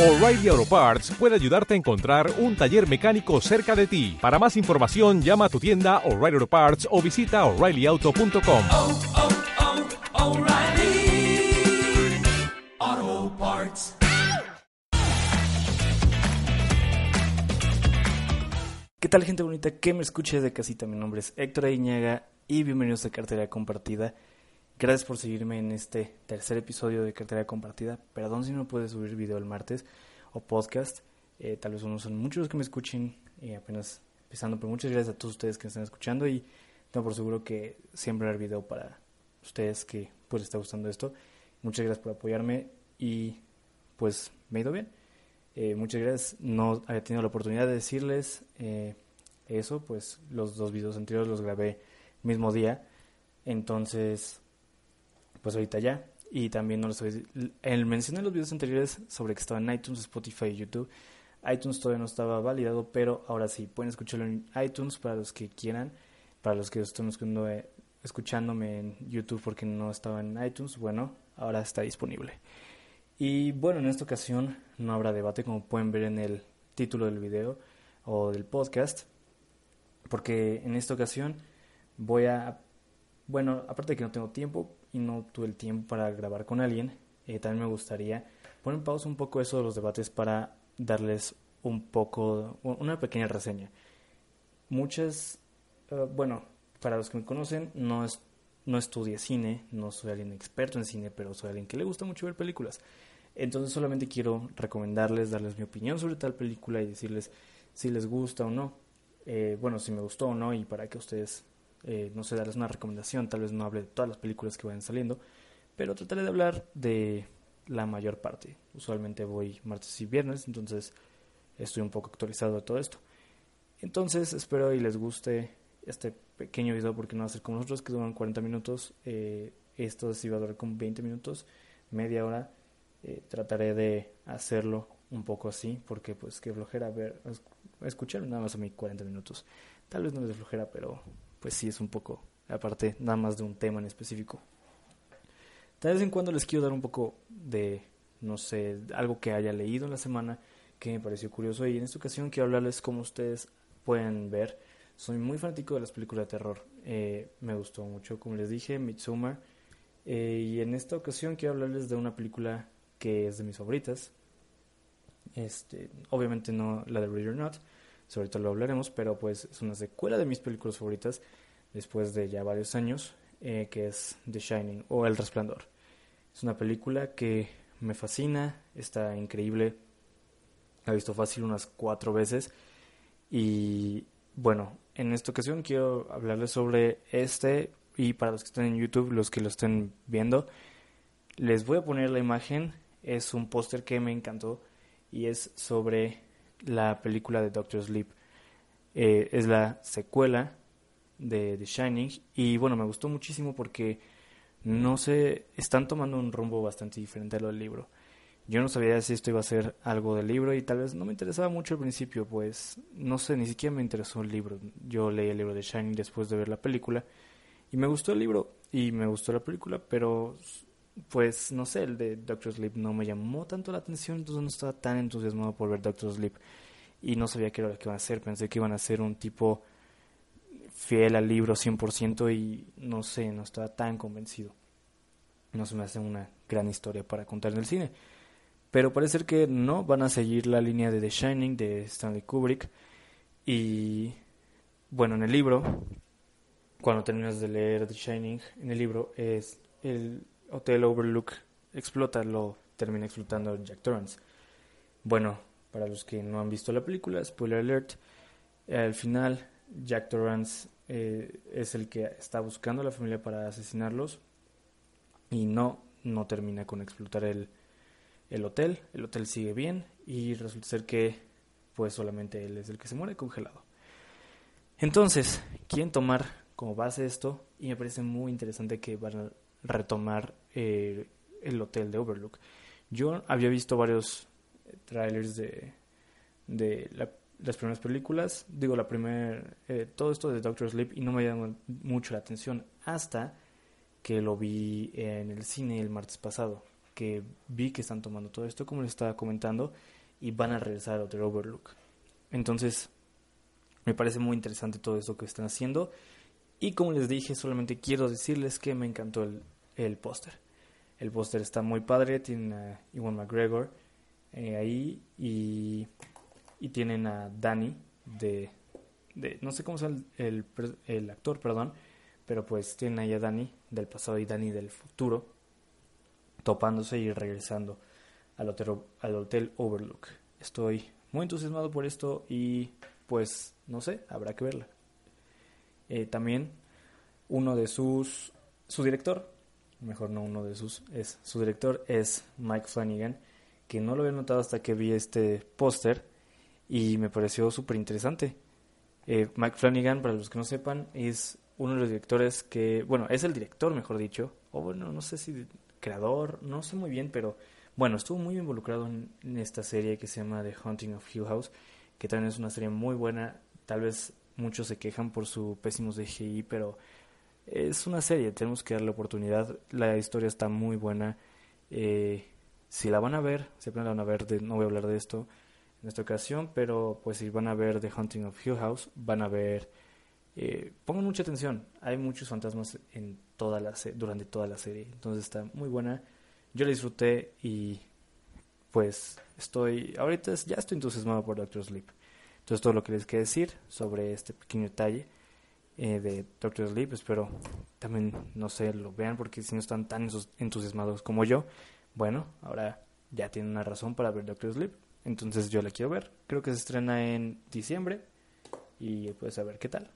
O'Reilly Auto Parts puede ayudarte a encontrar un taller mecánico cerca de ti. Para más información, llama a tu tienda O'Reilly Auto Parts o visita oreillyauto.com. oh, oh, Parts. ¿Qué tal gente bonita que me escuche desde casita? Mi nombre es Héctor Aguiñaga y bienvenidos a Cartera Compartida. Gracias por seguirme en este tercer episodio de Cartera Compartida. Perdón si no puedo subir video el martes o podcast. Eh, tal vez no son muchos los que me escuchen y apenas empezando, pero muchas gracias a todos ustedes que me están escuchando y tengo por seguro que siempre habrá video para ustedes que pues les está gustando esto. Muchas gracias por apoyarme y pues me ha ido bien. Eh, muchas gracias. No había tenido la oportunidad de decirles eh, eso, pues los dos videos anteriores los grabé mismo día. Entonces, pues ahorita ya. Y también no les había... El, mencioné en los videos anteriores sobre que estaba en iTunes, Spotify y YouTube. iTunes todavía no estaba validado, pero ahora sí, pueden escucharlo en iTunes para los que quieran. Para los que estén eh, escuchándome en YouTube porque no estaba en iTunes, bueno, ahora está disponible. Y bueno, en esta ocasión no habrá debate, como pueden ver en el título del video o del podcast, porque en esta ocasión voy a, bueno, aparte de que no tengo tiempo y no tuve el tiempo para grabar con alguien, eh, también me gustaría poner en pausa un poco eso de los debates para darles un poco, una pequeña reseña. Muchas, uh, bueno, para los que me conocen, no, es, no estudié cine, no soy alguien experto en cine, pero soy alguien que le gusta mucho ver películas. Entonces solamente quiero recomendarles, darles mi opinión sobre tal película y decirles si les gusta o no. Eh, bueno, si me gustó o no y para que ustedes, eh, no sé, darles una recomendación. Tal vez no hable de todas las películas que vayan saliendo, pero trataré de hablar de la mayor parte. Usualmente voy martes y viernes, entonces estoy un poco actualizado de todo esto. Entonces espero y les guste este pequeño video porque no va a ser como nosotros que duran 40 minutos. Eh, esto sí va a durar como 20 minutos, media hora. Eh, trataré de hacerlo un poco así porque pues que flojera ver escuchar nada más a mí 40 minutos tal vez no les flojera pero pues sí es un poco aparte nada más de un tema en específico. De vez en cuando les quiero dar un poco de no sé algo que haya leído en la semana que me pareció curioso y en esta ocasión quiero hablarles como ustedes pueden ver. Soy muy fanático de las películas de terror. Eh, me gustó mucho como les dije Midsommar. Eh, y en esta ocasión quiero hablarles de una película que es de mis favoritas. Este, obviamente no la de Read or Not, sobre todo lo hablaremos, pero pues es una secuela de mis películas favoritas después de ya varios años, eh, que es The Shining o El Resplandor. Es una película que me fascina, está increíble, la he visto fácil unas cuatro veces. Y bueno, en esta ocasión quiero hablarles sobre este y para los que estén en YouTube, los que lo estén viendo, les voy a poner la imagen. Es un póster que me encantó y es sobre la película de Doctor Sleep. Eh, es la secuela de The Shining y bueno, me gustó muchísimo porque no sé, están tomando un rumbo bastante diferente a lo del libro. Yo no sabía si esto iba a ser algo del libro y tal vez no me interesaba mucho al principio, pues no sé, ni siquiera me interesó el libro. Yo leí el libro de Shining después de ver la película y me gustó el libro y me gustó la película, pero pues no sé, el de Doctor Sleep no me llamó tanto la atención, entonces no estaba tan entusiasmado por ver Doctor Sleep y no sabía qué era lo que iban a hacer, pensé que iban a ser un tipo fiel al libro 100% y no sé, no estaba tan convencido. No se me hace una gran historia para contar en el cine. Pero parece ser que no, van a seguir la línea de The Shining de Stanley Kubrick. Y bueno, en el libro, cuando terminas de leer The Shining, en el libro es el Hotel Overlook explota, lo termina explotando Jack Torrance. Bueno, para los que no han visto la película, spoiler alert, al final Jack Torrance eh, es el que está buscando a la familia para asesinarlos y no, no termina con explotar el, el hotel, el hotel sigue bien y resulta ser que pues solamente él es el que se muere congelado. Entonces, quieren tomar como base esto y me parece muy interesante que van retomar eh, el hotel de Overlook. Yo había visto varios trailers de, de la, las primeras películas, digo, la primer, eh, todo esto de Doctor Sleep y no me llamó mucho la atención hasta que lo vi en el cine el martes pasado, que vi que están tomando todo esto, como les estaba comentando, y van a regresar a Hotel Overlook. Entonces, me parece muy interesante todo esto que están haciendo. Y como les dije, solamente quiero decirles que me encantó el, el póster. El póster está muy padre, tiene a Iwan McGregor eh, ahí y, y tienen a Danny de, de no sé cómo el, el, el actor, perdón, pero pues tienen ahí a Danny del pasado y Danny del futuro topándose y regresando al hotel, al hotel Overlook. Estoy muy entusiasmado por esto y pues no sé, habrá que verla. Eh, también uno de sus, su director, mejor no uno de sus, es su director es Mike Flanagan, que no lo había notado hasta que vi este póster y me pareció súper interesante. Eh, Mike Flanagan, para los que no sepan, es uno de los directores que, bueno, es el director, mejor dicho, o bueno, no sé si creador, no sé muy bien, pero bueno, estuvo muy involucrado en, esta serie que se llama The Haunting of Hill House, que también es una serie muy buena, tal vez muchos se quejan por su pésimo CGI, pero es una serie, tenemos que darle oportunidad. La historia está muy buena. Eh, si la van a ver, siempre la van a ver, de, no voy a hablar de esto en esta ocasión, pero pues si van a ver The Haunting of Hill House, van a ver, eh, pongan mucha atención, hay muchos fantasmas en toda la durante toda la serie, entonces está muy buena. Yo la disfruté y pues estoy, ahorita ya estoy entusiasmado por Doctor Sleep. Entonces todo lo que les quiero decir sobre este pequeño detalle eh, de Doctor Sleep, espero también, no sé, lo vean porque si no están tan entusiasmados como yo, bueno, ahora ya tienen una razón para ver Doctor Sleep, entonces yo la quiero ver. Creo que se estrena en diciembre y pues a ver qué tal.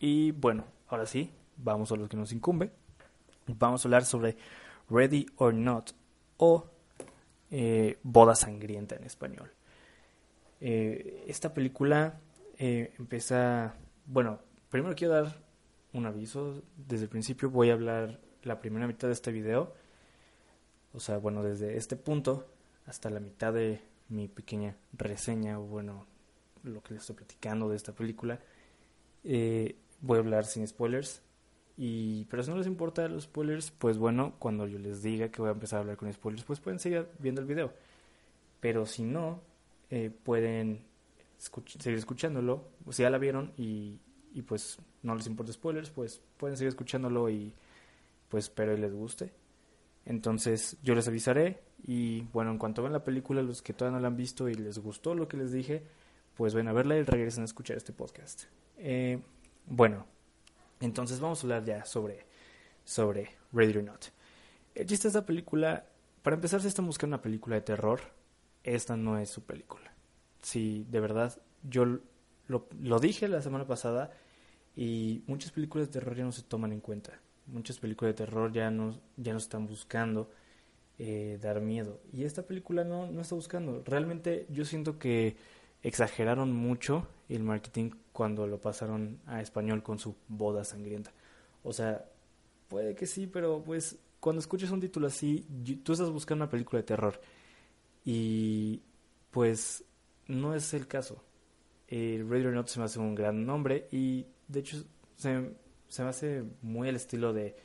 Y bueno, ahora sí, vamos a lo que nos incumbe. Vamos a hablar sobre Ready or Not o eh, Boda Sangrienta en español. Eh, esta película eh, empieza, bueno, primero quiero dar un aviso. Desde el principio voy a hablar la primera mitad de este video. O sea, bueno, desde este punto hasta la mitad de mi pequeña reseña, o bueno, lo que les estoy platicando de esta película. Eh, voy a hablar sin spoilers. Y, pero si no les importa los spoilers, pues bueno, cuando yo les diga que voy a empezar a hablar con spoilers, pues pueden seguir viendo el video. Pero si no, eh, pueden seguir escuchándolo. Si ya la vieron y, y, pues no les importa spoilers, pues pueden seguir escuchándolo y pues espero que les guste. Entonces yo les avisaré y bueno, en cuanto vean la película, los que todavía no la han visto y les gustó lo que les dije, pues ven a verla y regresen a escuchar este podcast. Eh, bueno, entonces vamos a hablar ya sobre, sobre Ready or Not. El chiste de esta película, para empezar, si están buscando una película de terror, esta no es su película. Si de verdad, yo lo, dije la semana pasada y muchas películas de terror ya no se toman en cuenta. Muchas películas de terror ya no, ya no están buscando eh, dar miedo. Y esta película no, no está buscando. Realmente yo siento que exageraron mucho el marketing cuando lo pasaron a español con su boda sangrienta. O sea, puede que sí, pero pues cuando escuches un título así, tú estás buscando una película de terror y pues no es el caso. Eh, Radio Not se me hace un gran nombre y de hecho se, se me hace muy el estilo de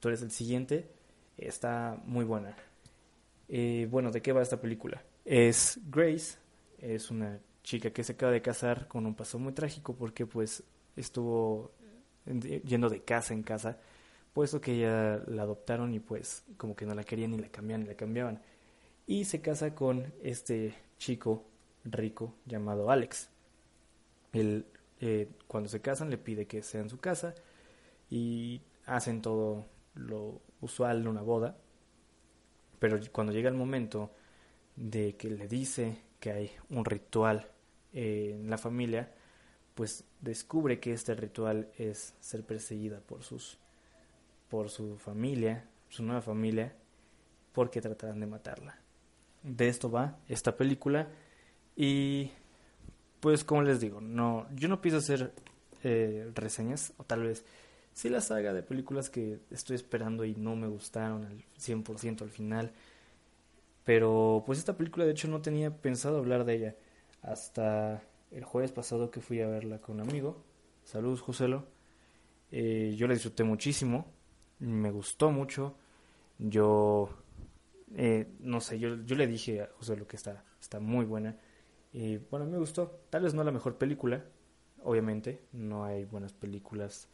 tú eres el siguiente. Está muy buena. Eh, bueno, ¿de qué va esta película? Es Grace, es una chica que se acaba de casar con un paso muy trágico porque pues estuvo yendo de casa en casa, puesto que ella la adoptaron y pues como que no la querían ni la cambiaban ni la cambiaban. Y se casa con este chico rico llamado Alex. Él, eh, cuando se casan le pide que sea en su casa y hacen todo lo usual de una boda. Pero cuando llega el momento de que le dice que hay un ritual en la familia, pues descubre que este ritual es ser perseguida por sus por su familia, su nueva familia, porque tratarán de matarla. De esto va esta película y pues como les digo, no yo no pienso hacer eh, reseñas o tal vez sí la saga de películas que estoy esperando y no me gustaron al 100% al final. Pero pues esta película de hecho no tenía pensado hablar de ella hasta el jueves pasado que fui a verla con un amigo. Saludos, Joselo. Eh, yo la disfruté muchísimo, me gustó mucho. Yo Eh, no sé, yo, yo le dije a José lo que está, está muy buena. Y bueno, me gustó. Tal vez no la mejor película, obviamente. No hay buenas películas.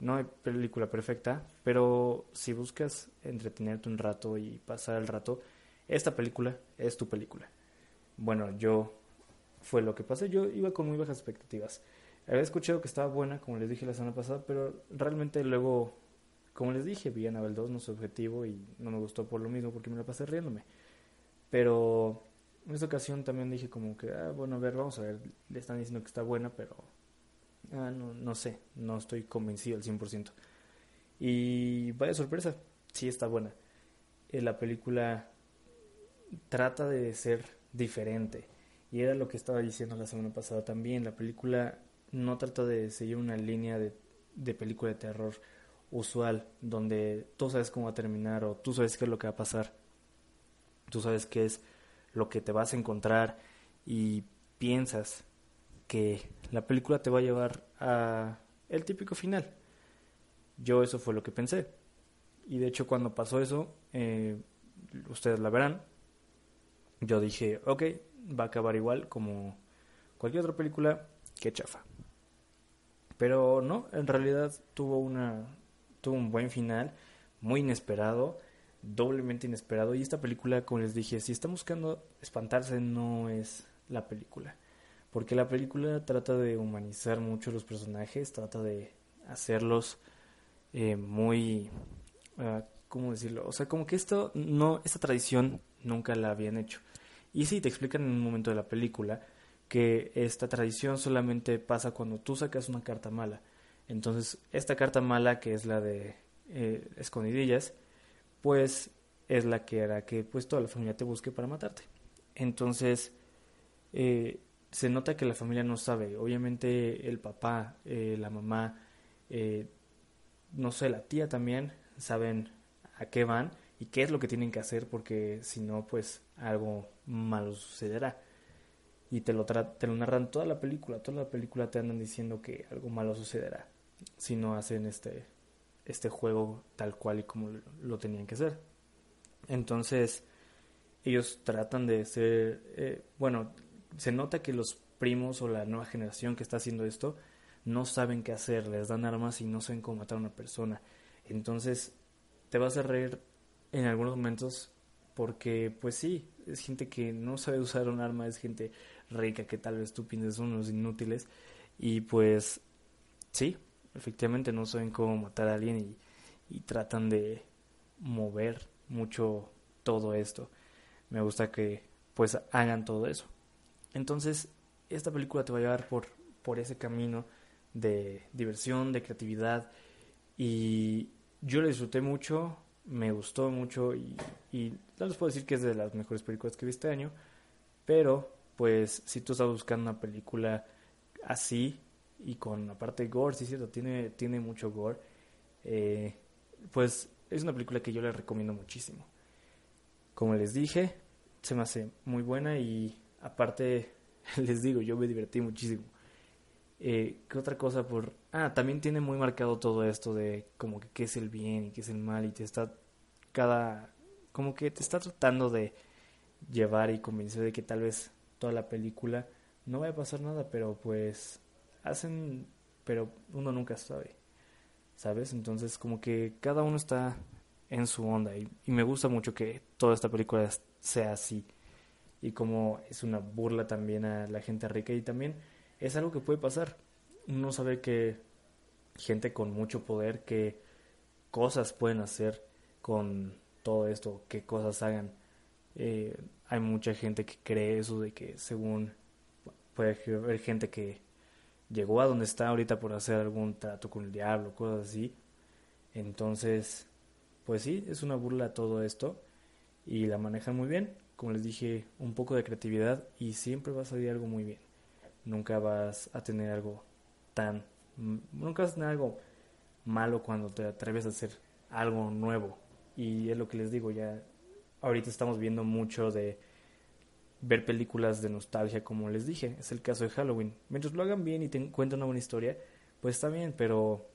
No hay película perfecta. Pero si buscas entretenerte un rato y pasar el rato, esta película es tu película. Bueno, yo fue lo que pasé. Yo iba con muy bajas expectativas. Había escuchado que estaba buena, como les dije la semana pasada, pero realmente luego, como les dije, vi Anabel 2, no su objetivo, y no me gustó por lo mismo, porque me la pasé riéndome. Pero en esta ocasión también dije como que, ah, bueno, a ver, vamos a ver, le están diciendo que está buena, pero ah, no, no sé, no estoy convencido al 100%. Y vaya sorpresa, sí está buena. Eh, la película trata de ser diferente. Y era lo que estaba diciendo la semana pasada también. La película no trata de seguir una línea de, de película de terror usual, donde tú sabes cómo va a terminar o tú sabes qué es lo que va a pasar. Tú sabes qué es lo que te vas a encontrar y piensas que la película te va a llevar a el típico final. Yo eso fue lo que pensé. Y de hecho cuando pasó eso, eh, ustedes la verán, yo dije, ok, va a acabar igual como cualquier otra película que chafa. Pero no, en realidad tuvo una tuvo un buen final, muy inesperado, doblemente inesperado y esta película, como les dije, si están buscando espantarse no es la película, porque la película trata de humanizar mucho los personajes, trata de hacerlos eh, muy uh, ¿cómo decirlo? O sea, como que esto no esta tradición nunca la habían hecho. Y sí, te explican en un momento de la película que esta tradición solamente pasa cuando tú sacas una carta mala. Entonces, esta carta mala, que es la de eh, escondidillas, pues es la que hará que pues toda la familia te busque para matarte. Entonces, eh, se nota que la familia no sabe. Obviamente el papá, eh, la mamá, no sé, la tía también saben a qué van y qué es lo que tienen que hacer porque si no, pues algo malo sucederá. Y te lo, te lo narran toda la película, toda la película te andan diciendo que algo malo sucederá si no hacen este, este juego tal cual y como lo tenían que hacer. Entonces, ellos tratan de ser, eh, bueno, se nota que los primos o la nueva generación que está haciendo esto no saben qué hacer, les dan armas y no saben cómo matar a una persona. Entonces, te vas a reír en algunos momentos porque pues sí, es gente que no sabe usar un arma, es gente rica que tal vez tú pienses unos inútiles y pues sí, efectivamente no saben cómo matar a alguien y, tratan de mover mucho todo esto. Me gusta que pues hagan todo eso. Entonces, esta película te va a llevar por, por ese camino de diversión, de creatividad y yo la disfruté mucho, me gustó mucho y, y no les puedo decir que es de las mejores películas que vi este año, pero pues si tú estás buscando una película así y con aparte gore, sí cierto, tiene, tiene mucho gore, eh, pues es una película que yo les recomiendo muchísimo. Como les dije, se me hace muy buena y aparte les digo, yo me divertí muchísimo. Eh, ¿Qué otra cosa por...? Ah, también tiene muy marcado todo esto de como que qué es el bien y qué es el mal y te está cada... como que te está tratando de llevar y convencer de que tal vez toda la película no vaya a pasar nada, pero pues hacen... pero uno nunca sabe, ¿sabes? Entonces como que cada uno está en su onda y, me gusta mucho que toda esta película sea así y como es una burla también a la gente rica y también es algo que puede pasar. Uno sabe que gente con mucho poder, qué cosas pueden hacer con todo esto, qué cosas hagan. Eh, hay mucha gente que cree eso de que según puede haber gente que llegó a donde está ahorita por hacer algún trato con el diablo, cosas así. Entonces, pues sí, es una burla todo esto y la manejan muy bien. Como les dije, un poco de creatividad y siempre va a salir algo muy bien nunca vas a tener algo tan, nunca vas a tener algo malo cuando te atreves a hacer algo nuevo. Y es lo que les digo, ya ahorita estamos viendo mucho de ver películas de nostalgia, como les dije, es el caso de Halloween. Mientras lo hagan bien y te cuentan una buena historia, pues está bien, pero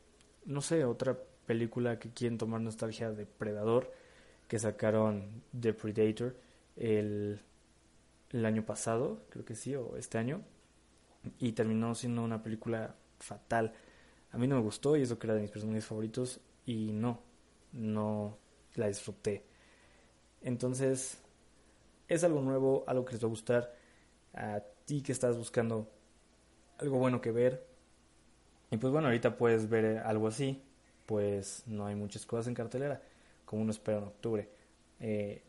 no sé, otra película que quieren tomar nostalgia de Predador, que sacaron The Predator el, el año pasado, creo que sí, o este año, y terminó siendo una película fatal. A mí no me gustó y eso que era de mis personajes favoritos y no, no la disfruté. Entonces, es algo nuevo, algo que les va a gustar a ti que estás buscando algo bueno que ver. Y pues bueno, ahorita puedes ver algo así, pues no hay muchas cosas en cartelera, como uno espera en octubre. Eh,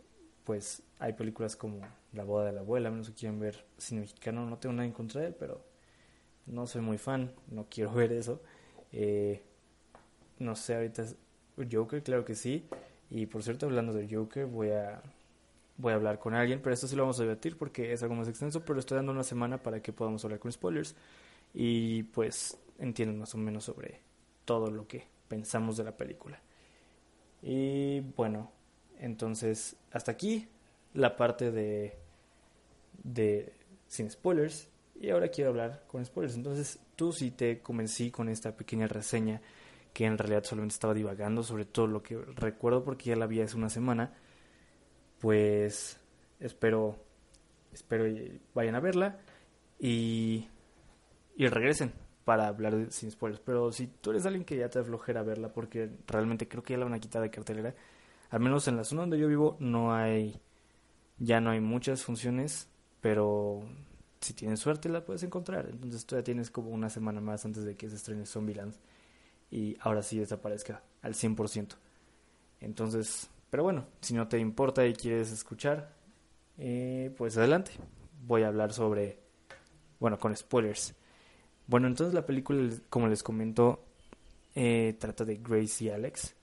pues hay películas como La boda de la abuela, menos que quieran ver cine mexicano, no tengo nada en contra de él, pero no soy muy fan, no quiero ver eso. Eh, no sé, ahorita Joker, claro que sí. Y por cierto, hablando de Joker, voy a voy a hablar con alguien, pero esto sí lo vamos a debatir porque es algo más extenso, pero estoy dando una semana para que podamos hablar con spoilers y pues entiendan más o menos sobre todo lo que pensamos de la película. Y bueno, entonces hasta aquí la parte de de sin spoilers y ahora quiero hablar con spoilers. Entonces, tú sí te convencí con esta pequeña reseña que en realidad solamente estaba divagando sobre todo lo que recuerdo porque ya la vi hace una semana. Pues espero espero vayan a verla y y regresen para hablar de, sin spoilers. Pero si tú eres alguien que ya te aflojera verla porque realmente creo que ya la van a quitar de cartelera, al menos en la zona donde yo vivo no hay ya no hay muchas funciones, pero si tienes suerte la puedes encontrar. Entonces todavía tienes como una semana más antes de que se estrene Zombieland y ahora sí desaparezca al 100%. Entonces, pero bueno, si no te importa y quieres escuchar, eh, pues adelante. Voy a hablar sobre, bueno, con spoilers. Bueno, entonces la película, como les comento, eh, trata de Grace y Alex.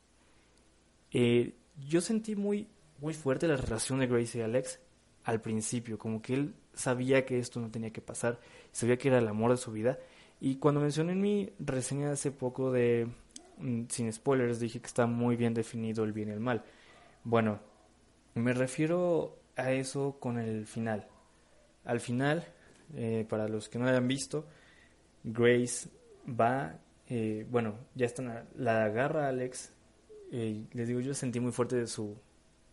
Eh, yo sentí muy, muy fuerte la relación de Grace y Alex al principio, como que él sabía que esto no tenía que pasar, sabía que era el amor de su vida. Y cuando mencioné en mi reseña hace poco de mm, sin spoilers, dije que está muy bien definido el bien y el mal. Bueno, me refiero a eso con el final. Al final, eh, para los que no hayan visto, Grace va, eh, bueno, ya están, la agarra a Alex. Eh, les digo, yo sentí muy fuerte de su...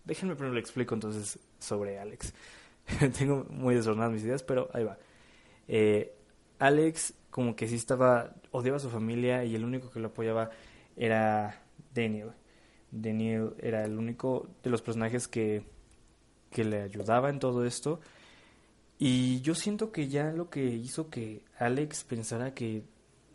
Déjenme primero le explico entonces sobre Alex. Tengo muy desordenadas mis ideas, pero ahí va. Eh, Alex como que sí estaba, odiaba a su familia y el único que lo apoyaba era Daniel. Daniel era el único de los personajes que, que le ayudaba en todo esto. Y yo siento que ya lo que hizo que Alex pensara que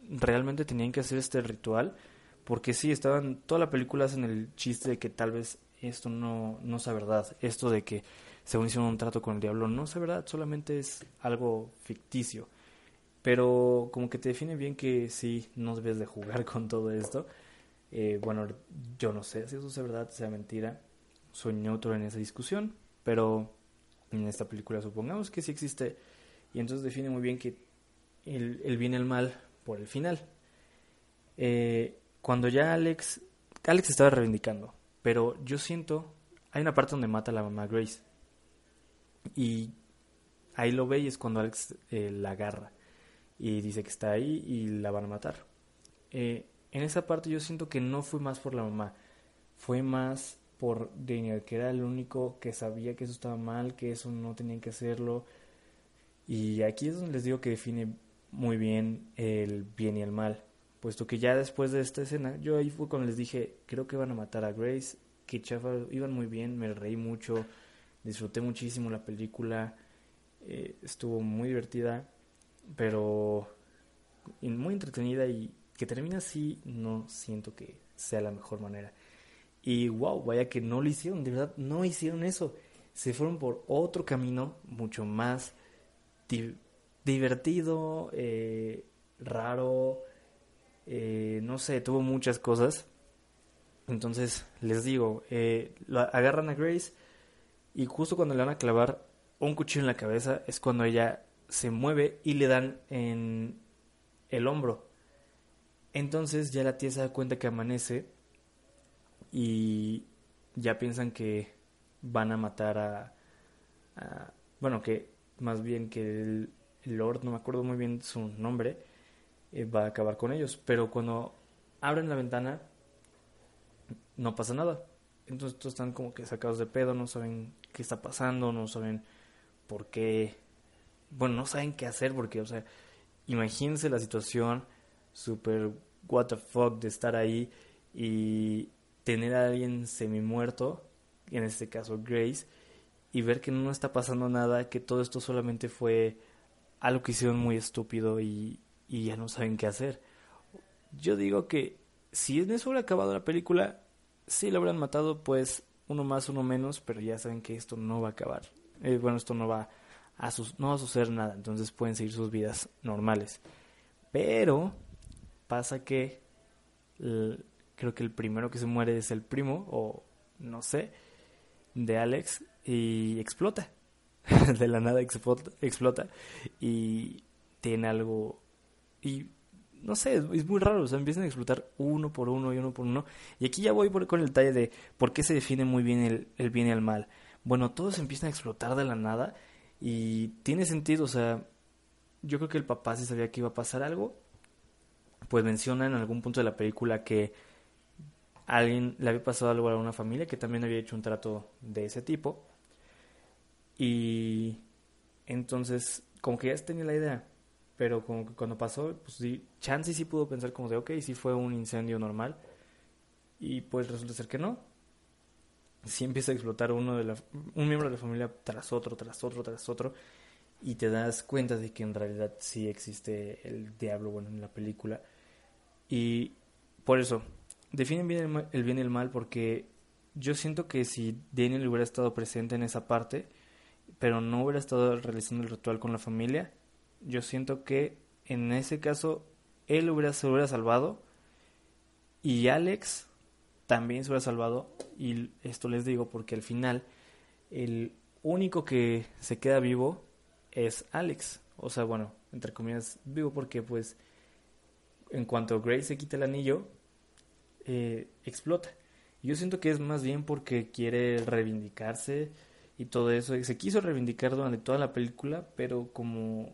realmente tenían que hacer este ritual, porque sí, estaban, toda la película hacen el chiste de que tal vez esto no, no sea verdad, esto de que según hicieron un trato con el diablo, no es verdad, solamente es algo ficticio. Pero como que te define bien que sí, no debes de jugar con todo esto. Eh, bueno, yo no sé si eso es verdad, sea mentira. Soy neutro en esa discusión, pero en esta película supongamos que sí existe. Y entonces define muy bien que el, el bien y el mal por el final. Eh, cuando ya Alex, Alex estaba reivindicando, pero yo siento, hay una parte donde mata a la mamá Grace. Y ahí lo ve y es cuando Alex eh, la agarra y dice que está ahí y la van a matar. Eh, en esa parte yo siento que no fue más por la mamá, fue más por Daniel, que era el único que sabía que eso estaba mal, que eso no tenían que hacerlo. Y aquí es donde les digo que define muy bien el bien y el mal, puesto que ya después de esta escena, yo ahí fue cuando les dije, creo que van a matar a Grace, que chafa, iban muy bien, me reí mucho, disfruté muchísimo la película, eh, estuvo muy divertida, pero muy entretenida y que termina así, no siento que sea la mejor manera. Y wow, vaya que no lo hicieron, de verdad, no hicieron eso. Se fueron por otro camino mucho más divertido, eh, raro, eh, no sé, tuvo muchas cosas. Entonces, les digo, eh, agarran a Grace y justo cuando le van a clavar un cuchillo en la cabeza es cuando ella se mueve y le dan en el hombro. Entonces ya la tía se da cuenta que amanece y ya piensan que van a matar a, bueno, que más bien que el, Lord, no me acuerdo muy bien su nombre, eh, va a acabar con ellos. Pero cuando abren la ventana, no pasa nada. Entonces todos están como que sacados de pedo, no saben qué está pasando, no saben por qué, bueno, no saben qué hacer porque, o sea, imagínense la situación súper what the fuck de estar ahí y tener a alguien semi muerto, en este caso Grace, y ver que no está pasando nada, que todo esto solamente fue algo que hicieron muy estúpido y, y ya no saben qué hacer. Yo digo que si en eso hubiera acabado la película, si lo habrán matado, pues uno más, uno menos, pero ya saben que esto no va a acabar. Eh, bueno, esto no va a no va a suceder nada, entonces pueden seguir sus vidas normales. Pero pasa que creo que el primero que se muere es el primo, o no sé, de Alex, y explota. de la nada explota, y tiene algo y no sé, es, muy raro, o sea, empiezan a explotar uno por uno y uno por uno. Y aquí ya voy con el detalle de por qué se define muy bien el, el bien y el mal. Bueno, todos empiezan a explotar de la nada y tiene sentido, o sea, yo creo que el papá sí sabía que iba a pasar algo. Pues menciona en algún punto de la película que alguien le había pasado algo a una familia que también había hecho un trato de ese tipo. Y entonces, como que ya tenía la idea, pero como que cuando pasó, pues sí, Chance sí pudo pensar como de, ok, sí fue un incendio normal. Y pues resulta ser que no. Sí empieza a explotar uno de la, un miembro de la familia tras otro, tras otro, tras otro. Y te das cuenta de que en realidad sí existe el diablo, bueno, en la película. Y por eso, definen bien el, bien y el mal porque yo siento que si Daniel hubiera estado presente en esa parte, pero no hubiera estado realizando el ritual con la familia, yo siento que en ese caso él hubiera, se hubiera salvado y Alex también se hubiera salvado. Y esto les digo porque al final el único que se queda vivo es Alex, o sea, bueno, entre comillas vivo porque pues en cuanto Grace se quita el anillo, eh, explota. Yo siento que es más bien porque quiere reivindicarse y todo eso. Se quiso reivindicar durante toda la película, pero como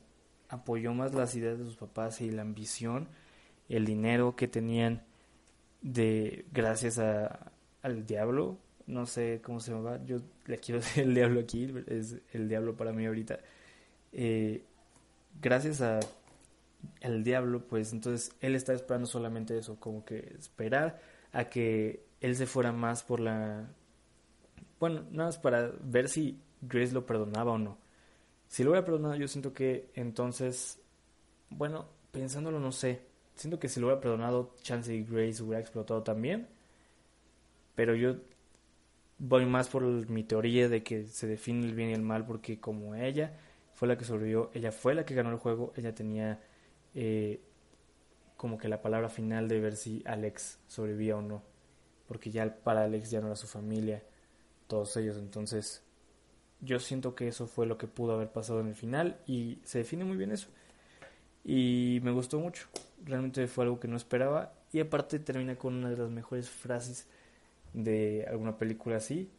apoyó más las ideas de sus papás y la ambición, el dinero que tenían de gracias a, al diablo, no sé cómo se llama, yo le quiero decir el diablo aquí, es el diablo para mí ahorita. Eh, gracias a al diablo, pues entonces él está esperando solamente eso, como que esperar a que él se fuera más por la bueno, nada más para ver si Grace lo perdonaba o no. Si lo hubiera perdonado, yo siento que entonces, bueno, pensándolo, no sé. Siento que si lo hubiera perdonado, Chance y Grace hubiera explotado también. Pero yo voy más por mi teoría de que se define el bien y el mal porque como ella fue la que sobrevivió, ella fue la que ganó el juego, ella tenía eh, como que la palabra final de ver si Alex sobrevivía o no. Porque ya para Alex ya no era su familia todos ellos. Entonces, yo siento que eso fue lo que pudo haber pasado en el final y se define muy bien eso. Y me gustó mucho. Realmente fue algo que no esperaba. Y aparte termina con una de las mejores frases de alguna película así.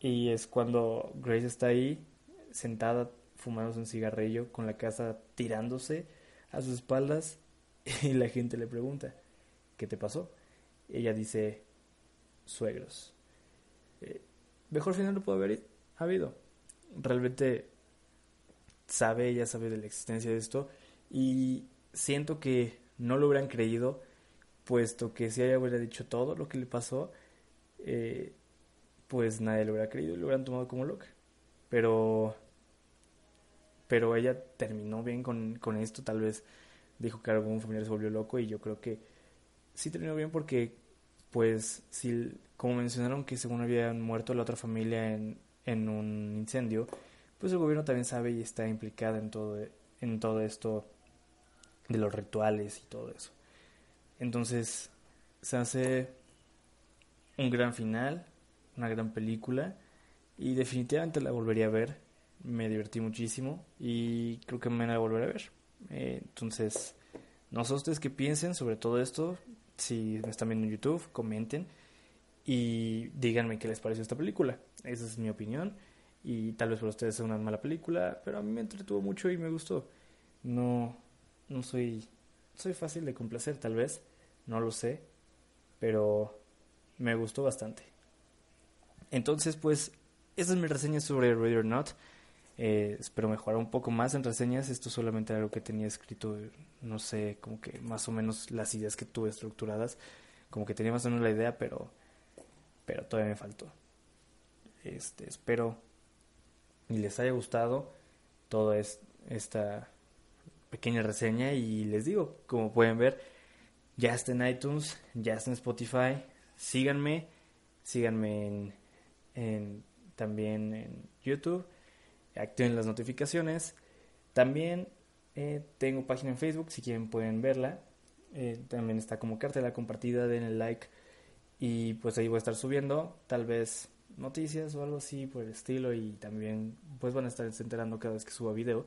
Y es cuando Grace está ahí, sentada, fumándose un cigarrillo, con la casa tirándose a sus espaldas. Y la gente le pregunta, ¿qué te pasó? ella dice, suegros. Eh, mejor final no puede haber habido. Realmente sabe, ella sabe de la existencia de esto y siento que no lo hubieran creído, puesto que si ella hubiera dicho todo lo que le pasó, eh, pues nadie lo hubiera creído y lo hubieran tomado como loca. Pero, pero ella terminó bien con, con esto, tal vez dijo que algún familiar se volvió loco y yo creo que sí terminó bien porque pues si, como mencionaron que según habían muerto la otra familia en, en un incendio, pues el gobierno también sabe y está implicado en todo, en todo esto de los rituales y todo eso. Entonces se hace un gran final, una gran película y definitivamente la volvería a ver. Me divertí muchísimo y creo que me la volveré a ver. Eh, entonces, no sé ustedes qué piensen sobre todo esto. Si me están viendo en YouTube, comenten y díganme qué les pareció esta película. Esa es mi opinión y tal vez para ustedes sea una mala película, pero a mí me entretuvo mucho y me gustó. No, no soy, soy fácil de complacer tal vez, no lo sé, pero me gustó bastante. Entonces, pues, esa es mi reseña sobre Ready or Not. Eh, espero mejorar un poco más en reseñas. Esto solamente era algo que tenía escrito, no sé, como que más o menos las ideas que tuve estructuradas. Como que tenía más o menos la idea, pero, pero todavía me faltó. Este, espero y les haya gustado toda es, esta pequeña reseña. Y les digo, como pueden ver, ya está en iTunes, ya está en Spotify. Síganme, síganme en también en YouTube activen las notificaciones. También eh, tengo página en Facebook, si quieren pueden verla. Eh, también está como cartela compartida, denle like y pues ahí voy a estar subiendo tal vez noticias o algo así por el estilo y también pues van a estar enterando cada vez que suba video.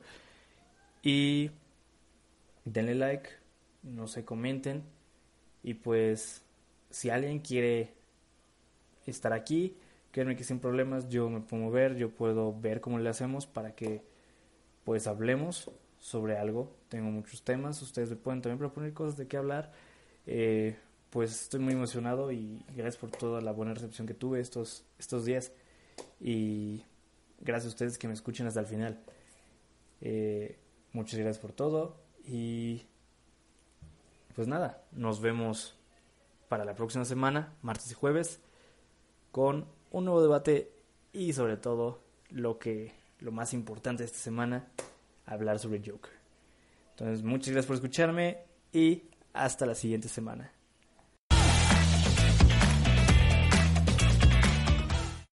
Y denle like, no se comenten y pues si alguien quiere estar aquí, Créanme que sin problemas yo me puedo mover, yo puedo ver cómo le hacemos para que pues hablemos sobre algo. Tengo muchos temas, ustedes me pueden también proponer cosas de qué hablar. Eh, pues estoy muy emocionado y gracias por toda la buena recepción que tuve estos, estos días. Y gracias a ustedes que me escuchen hasta el final. Eh, muchas gracias por todo y pues nada, nos vemos para la próxima semana, martes y jueves, con un nuevo debate y sobre todo lo que lo más importante esta semana, hablar sobre Joker. Entonces, muchas gracias por escucharme y hasta la siguiente semana.